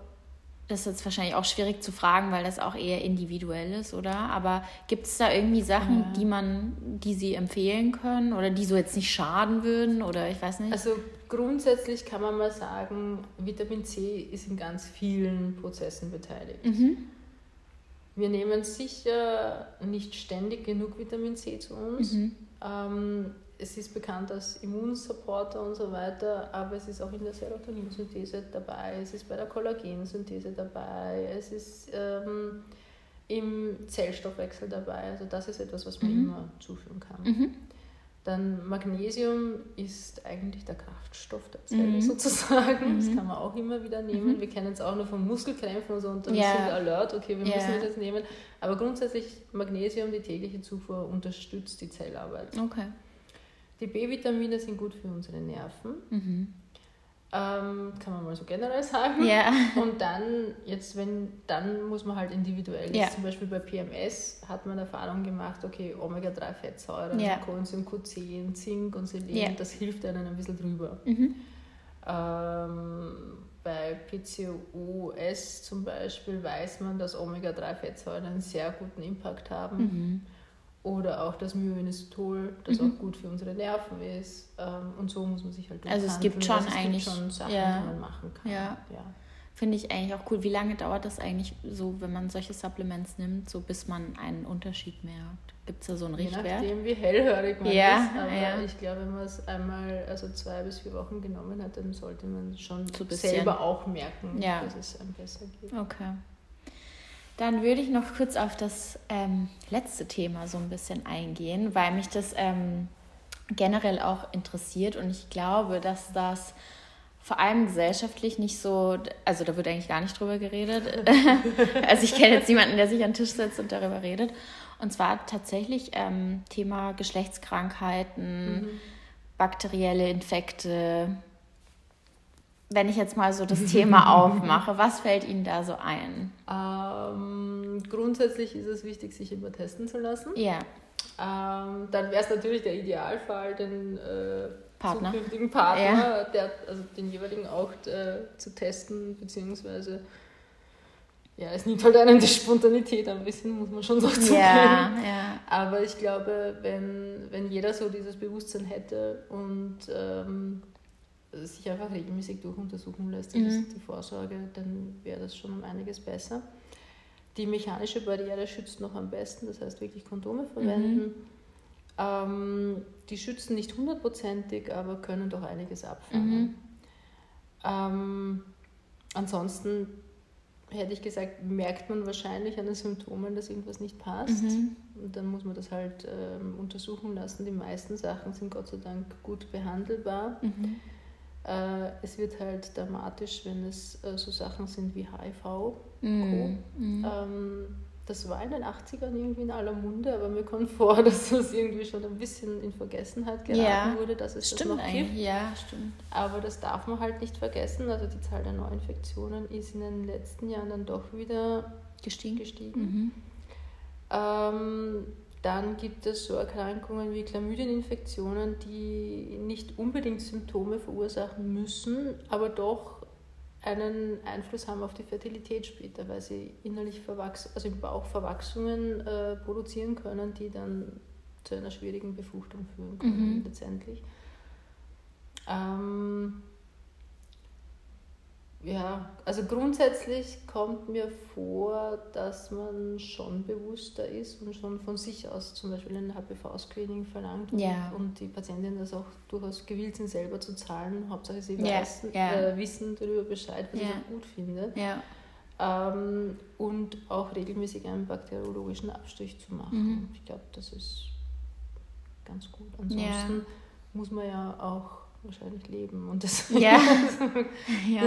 Speaker 2: das ist jetzt wahrscheinlich auch schwierig zu fragen, weil das auch eher individuell ist, oder? Aber gibt es da irgendwie Sachen,
Speaker 3: Ja.
Speaker 2: die man, die Sie empfehlen können oder die so jetzt nicht schaden würden oder ich weiß nicht?
Speaker 3: Also grundsätzlich kann man mal sagen, Vitamin C ist in ganz vielen Prozessen beteiligt.
Speaker 2: mhm.
Speaker 3: Wir nehmen sicher nicht ständig genug Vitamin C zu uns.
Speaker 2: Mhm.
Speaker 3: Ähm, es ist bekannt als Immunsupporter und so weiter, aber es ist auch in der Serotoninsynthese dabei, es ist bei der Kollagensynthese dabei, es ist ähm, im Zellstoffwechsel dabei. Also das ist etwas, was man
Speaker 2: Mhm.
Speaker 3: immer zuführen kann.
Speaker 2: Mhm.
Speaker 3: Dann Magnesium ist eigentlich der Kraftstoff der Zelle
Speaker 2: Mhm.
Speaker 3: sozusagen. Das
Speaker 2: Mhm.
Speaker 3: kann man auch immer wieder nehmen. Wir kennen es auch nur von Muskelkrämpfen und so und dann
Speaker 2: Ja.
Speaker 3: sind wir alert, okay, wir
Speaker 2: Ja.
Speaker 3: müssen das nehmen. Aber grundsätzlich Magnesium, die tägliche Zufuhr unterstützt die Zellarbeit.
Speaker 2: Okay.
Speaker 3: Die B-Vitamine sind gut für unsere Nerven.
Speaker 2: Mhm.
Speaker 3: Ähm, kann man mal so generell sagen.
Speaker 2: Ja. (laughs)
Speaker 3: Und dann, jetzt wenn, dann muss man halt individuell,
Speaker 2: Ja.
Speaker 3: zum Beispiel bei PMS hat man Erfahrung gemacht, okay, Omega-3-Fettsäuren,
Speaker 2: Ja.
Speaker 3: Coenzym Q10, Zink und Selen,
Speaker 2: Ja.
Speaker 3: das hilft einem ein bisschen drüber.
Speaker 2: Mhm.
Speaker 3: Ähm, bei PCOS zum Beispiel weiß man, dass Omega-3-Fettsäuren einen sehr guten Impact haben.
Speaker 2: Mhm.
Speaker 3: Oder auch das Myoinositol, das
Speaker 2: Mhm.
Speaker 3: auch gut für unsere Nerven ist. Ähm, und so muss man sich halt
Speaker 2: Also es gibt schon
Speaker 3: also es
Speaker 2: eigentlich-
Speaker 3: Gibt schon Sachen,
Speaker 2: ja.
Speaker 3: die man machen kann.
Speaker 2: Ja.
Speaker 3: ja.
Speaker 2: Finde ich eigentlich auch cool. Wie lange dauert das eigentlich so, wenn man solche Supplements nimmt, so bis man einen Unterschied merkt? Gibt es da so einen
Speaker 3: Je
Speaker 2: Richtwert?
Speaker 3: nachdem, wie hellhörig man
Speaker 2: Ja,
Speaker 3: ist. Aber
Speaker 2: ja.
Speaker 3: ich glaube, wenn man es einmal, also zwei bis vier Wochen genommen hat, dann sollte man schon
Speaker 2: So
Speaker 3: selber auch merken, dass es einem besser geht.
Speaker 2: Okay. Dann würde ich noch kurz auf das ähm, letzte Thema so ein bisschen eingehen, weil mich das ähm, generell auch interessiert und ich glaube, dass das vor allem gesellschaftlich nicht so, also da wird eigentlich gar nicht drüber geredet. (laughs) also ich kenne jetzt niemanden, der sich an den Tisch setzt und darüber redet. Und zwar tatsächlich ähm, Thema Geschlechtskrankheiten,
Speaker 3: Mhm.
Speaker 2: bakterielle Infekte. Wenn ich jetzt mal so das Thema (laughs) aufmache, was fällt Ihnen da so ein?
Speaker 3: Ähm, grundsätzlich ist es wichtig, sich immer testen zu lassen.
Speaker 2: Ja,
Speaker 3: Ähm, dann wäre es natürlich der Idealfall, den äh,
Speaker 2: Partner.
Speaker 3: zukünftigen Partner, der, also den jeweiligen auch äh, zu testen, beziehungsweise ja, es nimmt halt einen die Spontanität ein bisschen, muss man schon so (laughs) zugeben.
Speaker 2: ja, ja.
Speaker 3: Aber ich glaube, wenn, wenn jeder so dieses Bewusstsein hätte und ähm, sich einfach regelmäßig durchuntersuchen lässt, das
Speaker 2: Mhm.
Speaker 3: ist die Vorsorge, dann wäre das schon um einiges besser. Die mechanische Barriere schützt noch am besten, das heißt wirklich Kondome verwenden. Ähm, die schützen nicht hundertprozentig, aber können doch einiges abfangen.
Speaker 2: Mhm.
Speaker 3: Ähm, ansonsten hätte ich gesagt, merkt man wahrscheinlich an den Symptomen, dass irgendwas nicht passt.
Speaker 2: Mhm.
Speaker 3: Und dann muss man das halt ähm, untersuchen lassen. Die meisten Sachen sind Gott sei Dank gut behandelbar.
Speaker 2: Mhm.
Speaker 3: Äh, es wird halt dramatisch, wenn es äh, so Sachen sind wie HIV.
Speaker 2: Mhm. Mhm.
Speaker 3: Ähm, das war in den 80ern irgendwie in aller Munde, aber mir kommt (laughs) vor, dass das irgendwie schon ein bisschen in Vergessenheit geraten
Speaker 2: Ja,
Speaker 3: wurde, dass es das
Speaker 2: Stimmt
Speaker 3: noch
Speaker 2: eigentlich,
Speaker 3: gibt.
Speaker 2: ja, stimmt.
Speaker 3: Aber das darf man halt nicht vergessen. Also die Zahl der Neuinfektionen ist in den letzten Jahren dann doch wieder
Speaker 2: Gestiegen.
Speaker 3: gestiegen.
Speaker 2: Mhm.
Speaker 3: Ähm, dann gibt es so Erkrankungen wie Chlamydieninfektionen, die nicht unbedingt Symptome verursachen müssen, aber doch einen Einfluss haben auf die Fertilität später, weil sie innerlich verwachs also im Bauch Verwachsungen äh, produzieren können, die dann zu einer schwierigen Befruchtung führen können
Speaker 2: Mhm.
Speaker 3: letztendlich. Ähm, ja, also grundsätzlich kommt mir vor, dass man schon bewusster ist und schon von sich aus zum Beispiel ein HPV-Screening verlangt und,
Speaker 2: Ja.
Speaker 3: und die Patientinnen das auch durchaus gewillt sind, selber zu zahlen. Hauptsache sie
Speaker 2: Ja,
Speaker 3: weiß,
Speaker 2: ja.
Speaker 3: Äh, wissen darüber Bescheid, was
Speaker 2: Ja.
Speaker 3: ich auch gut finde.
Speaker 2: Ja.
Speaker 3: Ähm, und auch regelmäßig einen bakteriologischen Abstrich zu machen.
Speaker 2: Mhm.
Speaker 3: Ich glaube, das ist ganz gut. Ansonsten muss man ja auch wahrscheinlich leben und das
Speaker 2: Ja. (laughs) ja.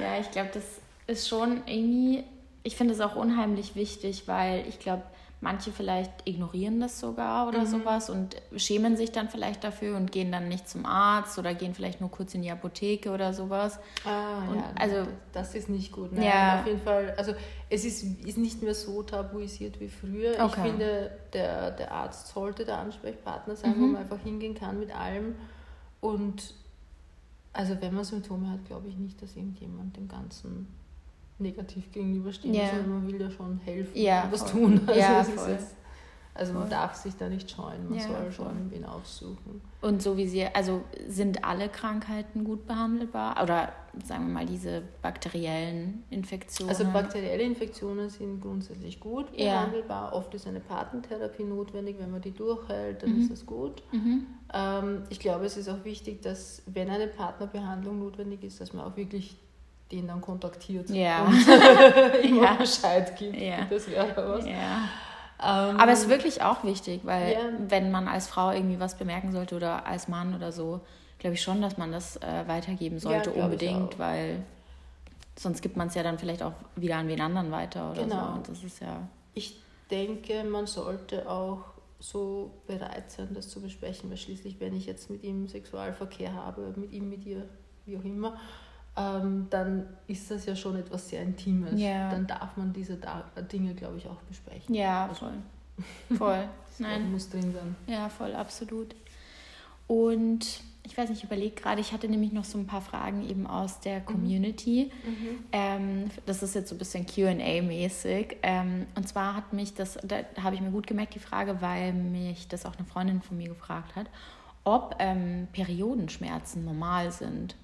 Speaker 2: ja, ich glaube, das ist schon irgendwie, ich finde es auch unheimlich wichtig, weil ich glaube, Manche vielleicht ignorieren das sogar oder mhm. sowas und schämen sich dann vielleicht dafür und gehen dann nicht zum Arzt oder gehen vielleicht nur kurz in die Apotheke oder sowas.
Speaker 3: Ah, und ja, also das ist nicht gut. Nein, ja. auf jeden Fall. Also es ist, ist nicht mehr so tabuisiert wie früher. Okay. Ich finde, der, der Arzt sollte der Ansprechpartner sein, mhm. wo man einfach hingehen kann mit allem. Und also wenn man Symptome hat, glaube ich nicht, dass irgendjemand dem Ganzen negativ gegenüberstehen, yeah. sondern man will ja schon helfen
Speaker 2: ja,
Speaker 3: und was tun. (laughs)
Speaker 2: Also, ja, voll.
Speaker 3: Ist, also man darf sich da nicht scheuen, man ja, soll voll. schon wen aufsuchen.
Speaker 2: Und so wie sie, also sind alle Krankheiten gut behandelbar? Oder sagen wir mal diese bakteriellen Infektionen?
Speaker 3: Also bakterielle Infektionen sind grundsätzlich gut behandelbar. Ja. Oft ist eine Patentherapie notwendig, wenn man die durchhält, dann mhm. ist das gut. Mhm. Ähm, ich glaube, es ist auch wichtig, dass wenn eine Partnerbehandlung notwendig ist, dass man auch wirklich den dann kontaktiert
Speaker 2: ja.
Speaker 3: und (laughs) ihm ja. Bescheid gibt.
Speaker 2: Ja.
Speaker 3: Das wäre was.
Speaker 2: Ja. Ähm, Aber es ist wirklich auch wichtig, weil ja. wenn man als Frau irgendwie was bemerken sollte oder als Mann oder so, glaube ich schon, dass man das äh, weitergeben sollte, unbedingt, weil sonst gibt man es ja dann vielleicht auch wieder an wen anderen weiter oder genau. so. Und das ist ja.
Speaker 3: Ich denke, man sollte auch so bereit sein, das zu besprechen, weil schließlich, wenn ich jetzt mit ihm Sexualverkehr habe, mit ihm, mit ihr, wie auch immer, ähm, dann ist das ja schon etwas sehr Intimes.
Speaker 2: Ja.
Speaker 3: Dann darf man diese Dinge, glaube ich, auch besprechen.
Speaker 2: Ja, also, voll. (laughs) Voll.
Speaker 3: Nein. muss drin sein.
Speaker 2: Ja, voll, absolut. Und ich weiß nicht, ich überlege gerade, ich hatte nämlich noch so ein paar Fragen eben aus der mhm. Community. Mhm. Ähm, das ist jetzt so ein bisschen QA-mäßig. Ähm, und zwar hat mich das, da habe ich mir gut gemerkt, die Frage, weil mich das auch eine Freundin von mir gefragt hat, ob ähm, Periodenschmerzen normal sind.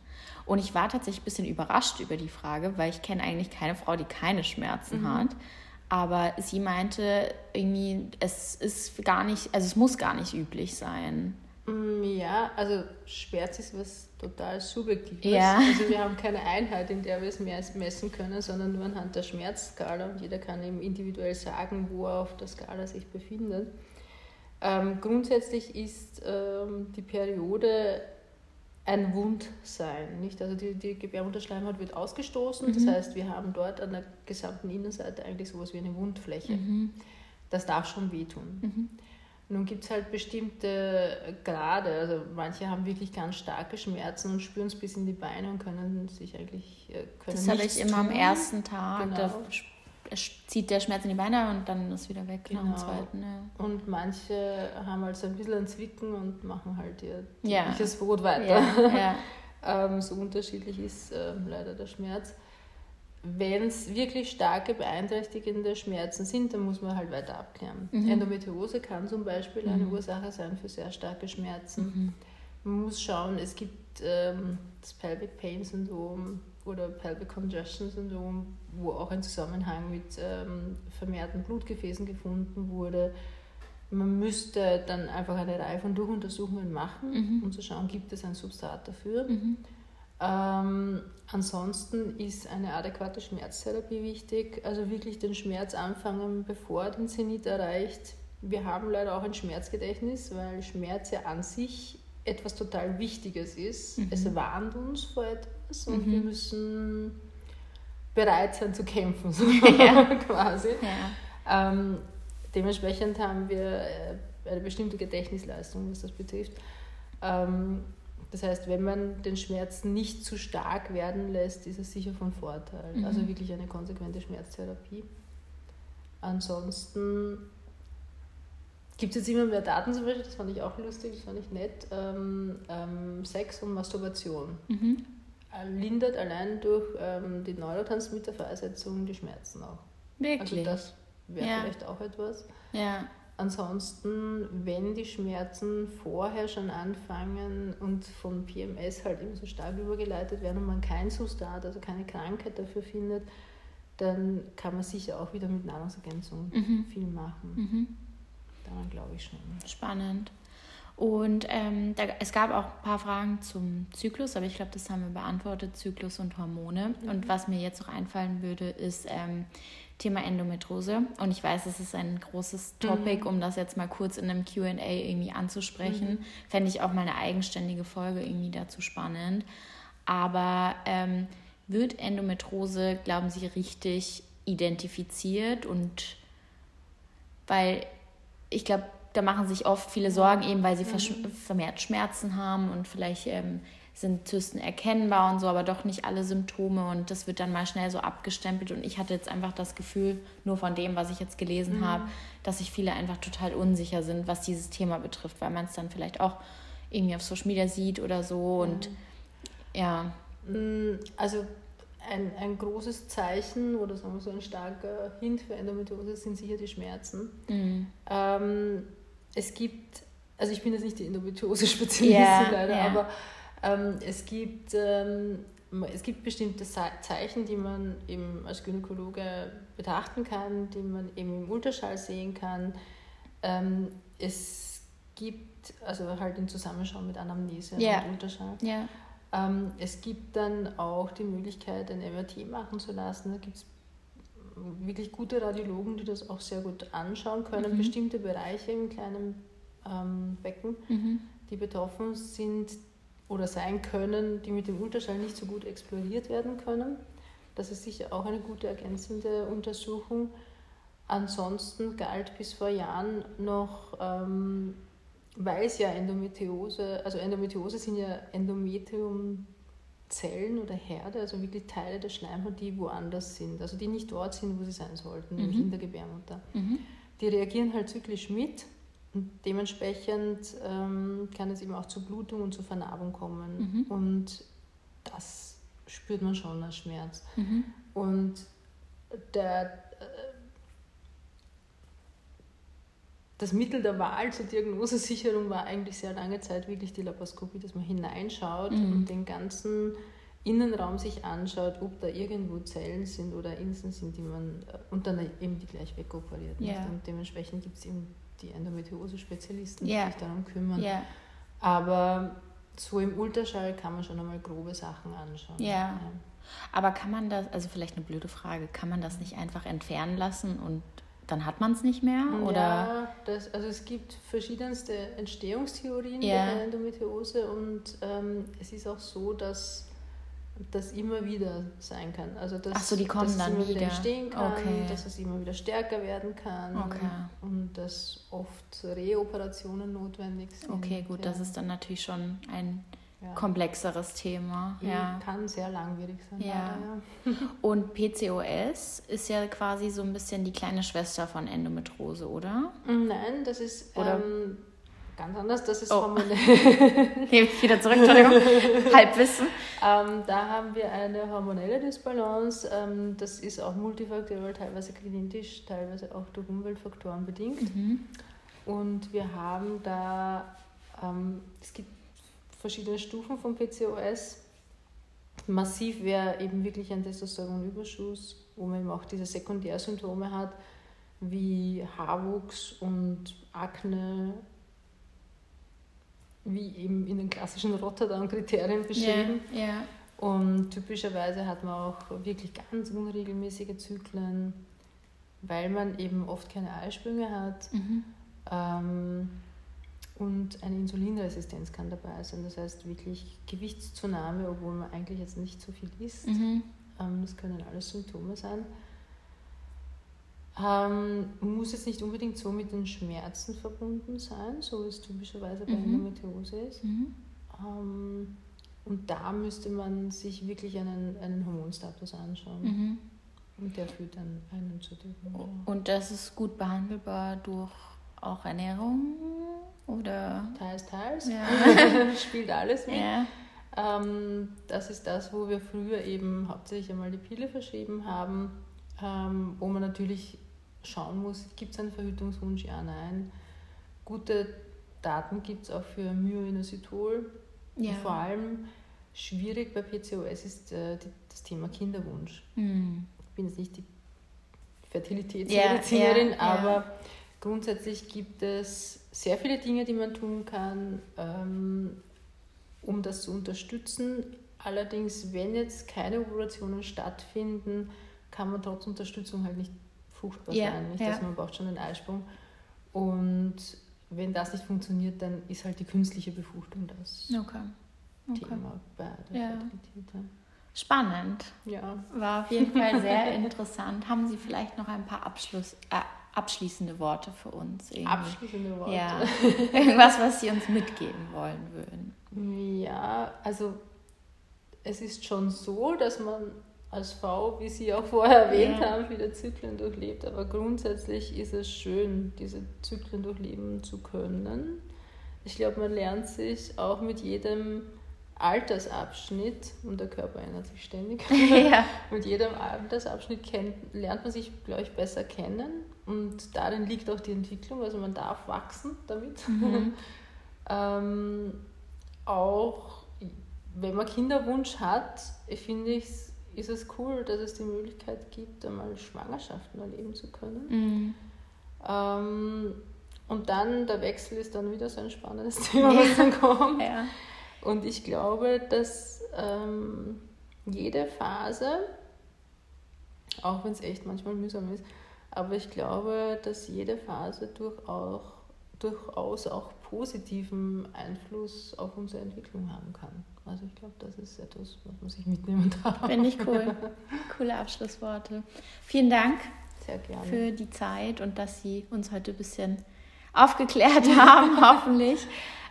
Speaker 2: Und ich war tatsächlich ein bisschen überrascht über die Frage, weil ich kenne eigentlich keine Frau, die keine Schmerzen mhm. hat. Aber sie meinte irgendwie, es ist gar nicht, also es muss gar nicht üblich sein.
Speaker 3: Mm, ja, also Schmerz ist was total Subjektives.
Speaker 2: Ja.
Speaker 3: Also wir haben keine Einheit, in der wir es mehr messen können, sondern nur anhand der Schmerzskala und jeder kann eben individuell sagen, wo er auf der Skala sich befindet. Ähm, grundsätzlich ist ähm, die Periode ein Wundsein. Nicht? Also die, die Gebärmutterschleimhaut wird ausgestoßen, mhm. das heißt, wir haben dort an der gesamten Innenseite eigentlich sowas wie eine Wundfläche. Mhm. Das darf schon wehtun. Mhm. Nun gibt es halt bestimmte Grade, also manche haben wirklich ganz starke Schmerzen und spüren es bis in die Beine und können sich eigentlich äh, können
Speaker 2: Das habe ich immer tun. am ersten Tag. Genau. Da zieht der Schmerz in die Beine und dann ist wieder weg
Speaker 3: genau.
Speaker 2: nach dem zweiten. Ja.
Speaker 3: Und manche haben halt so ein bisschen ein Zwicken und machen halt ihr
Speaker 2: tägliches
Speaker 3: ja. Brot weiter.
Speaker 2: Ja. (laughs)
Speaker 3: ähm, so unterschiedlich ist ähm, leider der Schmerz. Wenn es wirklich starke beeinträchtigende Schmerzen sind, dann muss man halt weiter abklären. Mhm. Endometriose kann zum Beispiel mhm. eine Ursache sein für sehr starke Schmerzen. Mhm. Man muss schauen, es gibt ähm, das Pelvic Pain Syndrom, oder Pelvic Congestion Syndrom, wo auch ein Zusammenhang mit ähm, vermehrten Blutgefäßen gefunden wurde. Man müsste dann einfach eine Reihe von Durchuntersuchungen machen, mhm. um zu schauen, gibt es ein Substrat dafür. Mhm. Ähm, ansonsten ist eine adäquate Schmerztherapie wichtig, also wirklich den Schmerz anfangen, bevor er den Zenit erreicht. Wir haben leider auch ein Schmerzgedächtnis, weil Schmerz ja an sich etwas total Wichtiges ist. Mhm. Es warnt uns vor etwas und mhm. wir müssen bereit sein zu kämpfen, (laughs) so (laughs) ja. quasi. Ja. Ähm, dementsprechend haben wir äh, eine bestimmte Gedächtnisleistung, was das betrifft. Ähm, das heißt, wenn man den Schmerz nicht zu stark werden lässt, ist es sicher von Vorteil. Mhm. Also wirklich eine konsequente Schmerztherapie. Ansonsten Gibt es jetzt immer mehr Daten zum Beispiel, das fand ich auch lustig, das fand ich nett, ähm, ähm, Sex und Masturbation. Mhm. Äh, lindert allein durch ähm, die Neurotransmitterfreisetzung die Schmerzen auch.
Speaker 2: Wirklich?
Speaker 3: Also das wäre ja. vielleicht auch etwas.
Speaker 2: Ja.
Speaker 3: Ansonsten, wenn die Schmerzen vorher schon anfangen und von PMS halt immer so stark übergeleitet werden und man kein Substrat, also keine Krankheit dafür findet, dann kann man sicher auch wieder mit Nahrungsergänzung mhm. viel machen. Mhm daran glaube ich schon.
Speaker 2: Spannend. Und ähm, da, es gab auch ein paar Fragen zum Zyklus, aber ich glaube, das haben wir beantwortet, Zyklus und Hormone. Mhm. Und was mir jetzt noch einfallen würde, ist ähm, Thema Endometrose. Und ich weiß, es ist ein großes mhm. Topic, mhm. um das jetzt mal kurz in einem QA irgendwie anzusprechen. Mhm. Fände ich auch mal eine eigenständige Folge irgendwie dazu spannend. Aber ähm, wird Endometrose, glauben Sie, richtig identifiziert und weil ich glaube, da machen sich oft viele Sorgen, eben weil sie mhm. vermehrt Schmerzen haben und vielleicht ähm, sind Zysten erkennbar und so, aber doch nicht alle Symptome und das wird dann mal schnell so abgestempelt und ich hatte jetzt einfach das Gefühl, nur von dem, was ich jetzt gelesen mhm. habe, dass sich viele einfach total unsicher sind, was dieses Thema betrifft, weil man es dann vielleicht auch irgendwie auf Social Media sieht oder so und mhm. ja.
Speaker 3: Mm, also ein, ein großes Zeichen oder sagen wir so ein starker Hint für Endometriose sind sicher die Schmerzen. Mhm. Ähm, es gibt, also ich bin jetzt nicht die Endometriose-Spezialistin yeah, leider, yeah. aber ähm, es, gibt, ähm, es gibt bestimmte Zeichen, die man eben als Gynäkologe betrachten kann, die man eben im Ultraschall sehen kann. Ähm, es gibt, also halt in Zusammenschau mit Anamnese yeah. und Ultraschall. Yeah. Ähm, es gibt dann auch die Möglichkeit, ein MRT machen zu lassen. Da gibt es wirklich gute Radiologen, die das auch sehr gut anschauen können. Mhm. Bestimmte Bereiche im kleinen ähm, Becken, mhm. die betroffen sind oder sein können, die mit dem Ultraschall nicht so gut exploriert werden können. Das ist sicher auch eine gute ergänzende Untersuchung. Ansonsten galt bis vor Jahren noch ähm, weil es ja Endometriose, also Endometriose sind ja Endometriumzellen oder Herde, also wirklich Teile der Schleimhaut, die woanders sind, also die nicht dort sind, wo sie sein sollten, mhm. nämlich in der Gebärmutter. Mhm. Die reagieren halt zyklisch mit und dementsprechend ähm, kann es eben auch zu Blutung und zu Vernarbung kommen. Mhm. Und das spürt man schon als Schmerz. Mhm. Und der das Mittel der Wahl zur Diagnosesicherung war eigentlich sehr lange Zeit wirklich die Laparoskopie, dass man hineinschaut mhm. und den ganzen Innenraum sich anschaut, ob da irgendwo Zellen sind oder Inseln sind, die man äh, und dann eben die gleich wegoperiert. Yeah. Und dementsprechend gibt es eben die Endometriose-Spezialisten, die yeah. sich darum kümmern. Yeah. Aber so im Ultraschall kann man schon einmal grobe Sachen anschauen.
Speaker 2: Ja. Aber kann man das, also vielleicht eine blöde Frage, kann man das nicht einfach entfernen lassen und dann hat man es nicht mehr? Oder?
Speaker 3: Ja, das, also es gibt verschiedenste Entstehungstheorien ja. der Endometriose und ähm, es ist auch so, dass das immer wieder sein kann. Also dass,
Speaker 2: Ach so, die kommen
Speaker 3: dass
Speaker 2: dann
Speaker 3: es immer
Speaker 2: wieder
Speaker 3: entstehen kann, okay. dass es immer wieder stärker werden kann okay. und dass oft Reoperationen notwendig sind.
Speaker 2: Okay, gut, ja. das ist dann natürlich schon ein ja. komplexeres Thema.
Speaker 3: Ja. Kann sehr langwierig sein. Ja.
Speaker 2: ja. (laughs) (laughs) Und PCOS ist ja quasi so ein bisschen die kleine Schwester von Endometrose, oder?
Speaker 3: Nein, das ist ähm, ganz anders. Das ist
Speaker 2: oh. hormonell. Nehme ich wieder zurück, Entschuldigung. (laughs) Halbwissen.
Speaker 3: Ähm, da haben wir eine hormonelle Disbalance. Ähm, das ist auch multifaktoriell, teilweise klinisch, teilweise auch durch Umweltfaktoren bedingt. Mhm. Und wir haben da, ähm, es gibt verschiedene Stufen von PCOS. Massiv wäre eben wirklich ein Testosteronüberschuss, wo man eben auch diese Sekundärsymptome hat, wie Haarwuchs und Akne, wie eben in den klassischen Rotterdam-Kriterien beschrieben. Yeah, yeah. Und typischerweise hat man auch wirklich ganz unregelmäßige Zyklen, weil man eben oft keine Eisprünge hat. Mhm. Ähm, und eine Insulinresistenz kann dabei sein. Das heißt wirklich Gewichtszunahme, obwohl man eigentlich jetzt nicht so viel isst. Mhm. Ähm, das können alles Symptome sein. Ähm, muss jetzt nicht unbedingt so mit den Schmerzen verbunden sein, so wie es typischerweise bei mhm. Endometriose ist. Mhm. Ähm, und da müsste man sich wirklich einen, einen Hormonstatus anschauen. Mhm. Und der führt dann einen zu dem.
Speaker 2: Und das ist gut behandelbar durch auch Ernährung oder?
Speaker 3: Teils, teils. Ja. (laughs) Spielt alles mit. Ja. Ähm, das ist das, wo wir früher eben hauptsächlich einmal die Pille verschrieben haben, ähm, wo man natürlich schauen muss, gibt es einen Verhütungswunsch? Ja, nein. Gute Daten gibt es auch für Myoinositol. Ja. vor allem schwierig bei PCOS ist äh, die, das Thema Kinderwunsch. Mhm. Ich bin jetzt nicht die Fertilitätsmedizinerin, ja, ja, aber Grundsätzlich gibt es sehr viele Dinge, die man tun kann, ähm, um das zu unterstützen. Allerdings, wenn jetzt keine Operationen stattfinden, kann man trotz Unterstützung halt nicht fruchtbar ja, sein. Nicht? Ja. Also man braucht schon einen Eisprung. Und wenn das nicht funktioniert, dann ist halt die künstliche Befruchtung das okay. Okay. Thema bei der ja. Fertilität.
Speaker 2: Spannend.
Speaker 3: Ja.
Speaker 2: War auf jeden Fall sehr (laughs) interessant. Haben Sie vielleicht noch ein paar Abschluss, äh, abschließende Worte für uns.
Speaker 3: Irgendwie. Abschließende Worte.
Speaker 2: Ja. (laughs) Irgendwas, was Sie uns mitgeben wollen würden.
Speaker 3: Ja, also es ist schon so, dass man als Frau, wie Sie auch vorher erwähnt ja. haben, viele Zyklen durchlebt. Aber grundsätzlich ist es schön, diese Zyklen durchleben zu können. Ich glaube, man lernt sich auch mit jedem Altersabschnitt, und der Körper ändert sich ständig, (laughs) ja. (laughs) mit jedem Altersabschnitt kennt, lernt man sich, glaube ich, besser kennen. Und darin liegt auch die Entwicklung, also man darf wachsen damit. Mhm. (laughs) ähm, auch wenn man Kinderwunsch hat, finde ich, ist es cool, dass es die Möglichkeit gibt, einmal Schwangerschaften erleben zu können. Mhm. Ähm, und dann der Wechsel ist dann wieder so ein spannendes (laughs) Thema, was dann kommt. Ja. Und ich glaube, dass ähm, jede Phase, auch wenn es echt manchmal mühsam ist, aber ich glaube, dass jede Phase durchaus, durchaus auch positiven Einfluss auf unsere Entwicklung haben kann. Also ich glaube, das ist etwas, was man sich mitnehmen darf.
Speaker 2: Finde ich cool. Coole Abschlussworte. Vielen Dank für die Zeit und dass Sie uns heute ein bisschen aufgeklärt (laughs) haben, hoffentlich.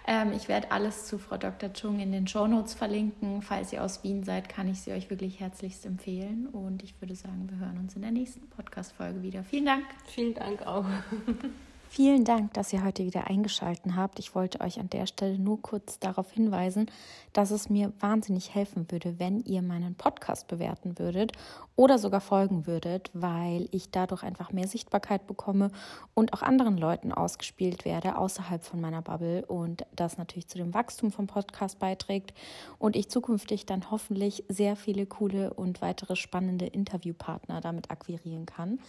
Speaker 2: Ähm, ich werde alles zu Frau Dr. Chung in den Show Notes verlinken. Falls ihr aus Wien seid, kann ich sie euch wirklich herzlichst empfehlen. Und ich würde sagen, wir hören uns in der nächsten Podcast-Folge wieder. Vielen Dank.
Speaker 3: Vielen Dank auch. (laughs)
Speaker 2: Vielen Dank, dass ihr heute wieder eingeschaltet habt. Ich wollte euch an der Stelle nur kurz darauf hinweisen, dass es mir wahnsinnig helfen würde, wenn ihr meinen Podcast bewerten würdet oder sogar folgen würdet, weil ich dadurch einfach mehr Sichtbarkeit bekomme und auch anderen Leuten ausgespielt werde außerhalb von meiner Bubble und das natürlich zu dem Wachstum vom Podcast beiträgt und ich zukünftig dann hoffentlich sehr viele coole und weitere spannende Interviewpartner damit akquirieren kann.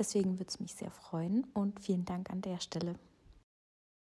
Speaker 2: Deswegen würde es mich sehr freuen und vielen Dank an der Stelle.